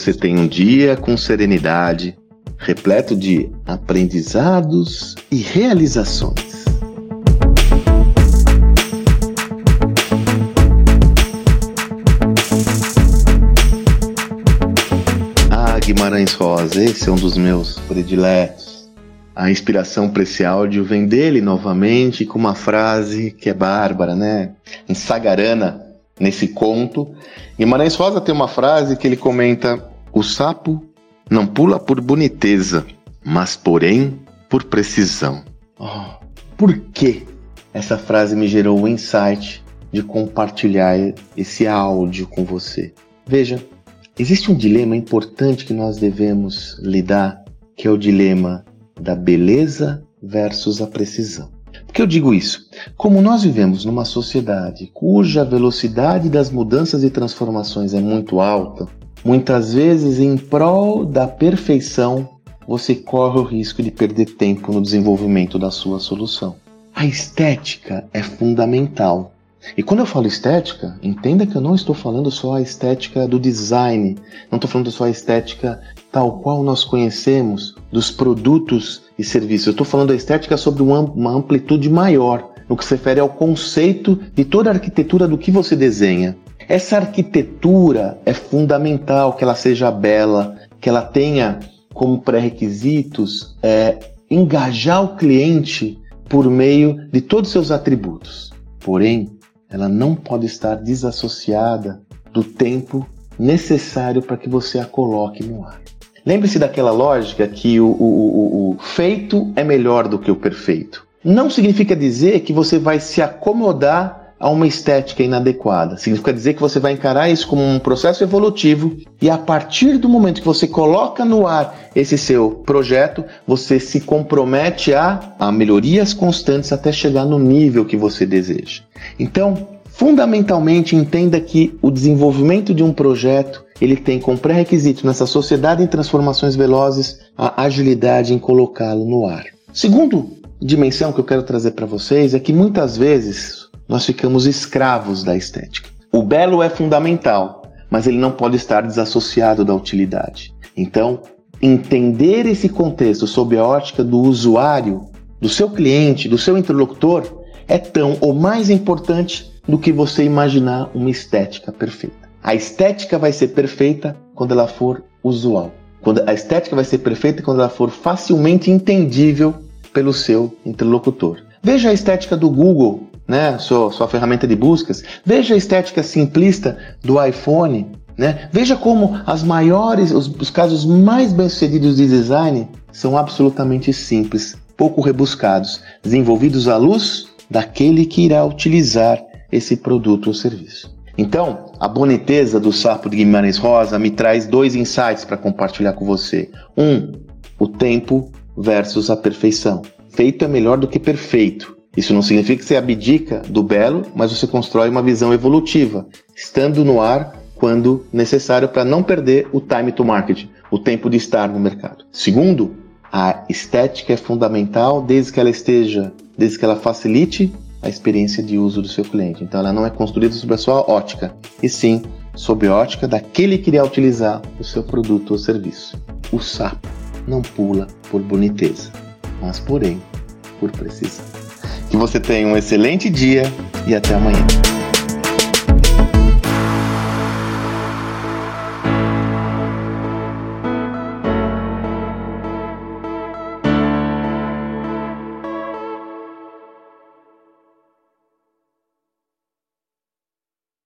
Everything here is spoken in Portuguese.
você tenha um dia com serenidade, repleto de aprendizados e realizações. Ah, Guimarães Rosa, esse é um dos meus prediletos. A inspiração para esse áudio vem dele novamente com uma frase que é bárbara, né? Em Sagarana, nesse conto. Guimarães Rosa tem uma frase que ele comenta: O sapo não pula por boniteza, mas porém por precisão. Oh, por que essa frase me gerou o insight de compartilhar esse áudio com você? Veja, existe um dilema importante que nós devemos lidar, que é o dilema da beleza versus a precisão. Por que eu digo isso? Como nós vivemos numa sociedade cuja velocidade das mudanças e transformações é muito alta, Muitas vezes, em prol da perfeição, você corre o risco de perder tempo no desenvolvimento da sua solução. A estética é fundamental. E quando eu falo estética, entenda que eu não estou falando só a estética do design, não estou falando só a estética tal qual nós conhecemos dos produtos e. Eu estou falando a estética sobre uma amplitude maior, no que se refere ao conceito de toda a arquitetura do que você desenha. Essa arquitetura é fundamental que ela seja bela, que ela tenha como pré-requisitos é, engajar o cliente por meio de todos os seus atributos. Porém, ela não pode estar desassociada do tempo necessário para que você a coloque no ar. Lembre-se daquela lógica que o, o, o, o, feito é melhor do que o perfeito. Não significa dizer que você vai se acomodar a uma estética inadequada. Significa dizer que você vai encarar isso como um processo evolutivo e a partir do momento que você coloca no ar esse seu projeto, você se compromete a, a melhorias constantes até chegar no nível que você deseja. Então, fundamentalmente entenda que o desenvolvimento de um projeto ele tem como pré-requisito nessa sociedade em transformações velozes a agilidade em colocá-lo no ar. Segundo dimensão que eu quero trazer para vocês é que muitas vezes nós ficamos escravos da estética. O belo é fundamental, mas ele não pode estar desassociado da utilidade. Então, entender esse contexto sob a ótica do usuário, do seu cliente, do seu interlocutor, é tão ou mais importante do que você imaginar uma estética perfeita. A estética vai ser perfeita quando ela for usual. Quando a estética vai ser perfeita quando ela for facilmente entendível pelo seu interlocutor. Veja a estética do Google né, sua, sua ferramenta de buscas. Veja a estética simplista do iPhone. Né? Veja como as maiores, os, os casos mais bem-sucedidos de design são absolutamente simples, pouco rebuscados, desenvolvidos à luz daquele que irá utilizar esse produto ou serviço. Então, a boniteza do sapo de Guimarães Rosa me traz dois insights para compartilhar com você. Um, o tempo versus a perfeição. Feito é melhor do que perfeito. Isso não significa que você abdica do belo, mas você constrói uma visão evolutiva, estando no ar quando necessário para não perder o time to market, o tempo de estar no mercado. Segundo, a estética é fundamental desde que ela esteja, desde que ela facilite a experiência de uso do seu cliente. Então ela não é construída sobre a sua ótica, e sim sob a ótica daquele que irá utilizar o seu produto ou serviço. O sapo não pula por boniteza, mas porém por precisão. Que você tenha um excelente dia e até amanhã.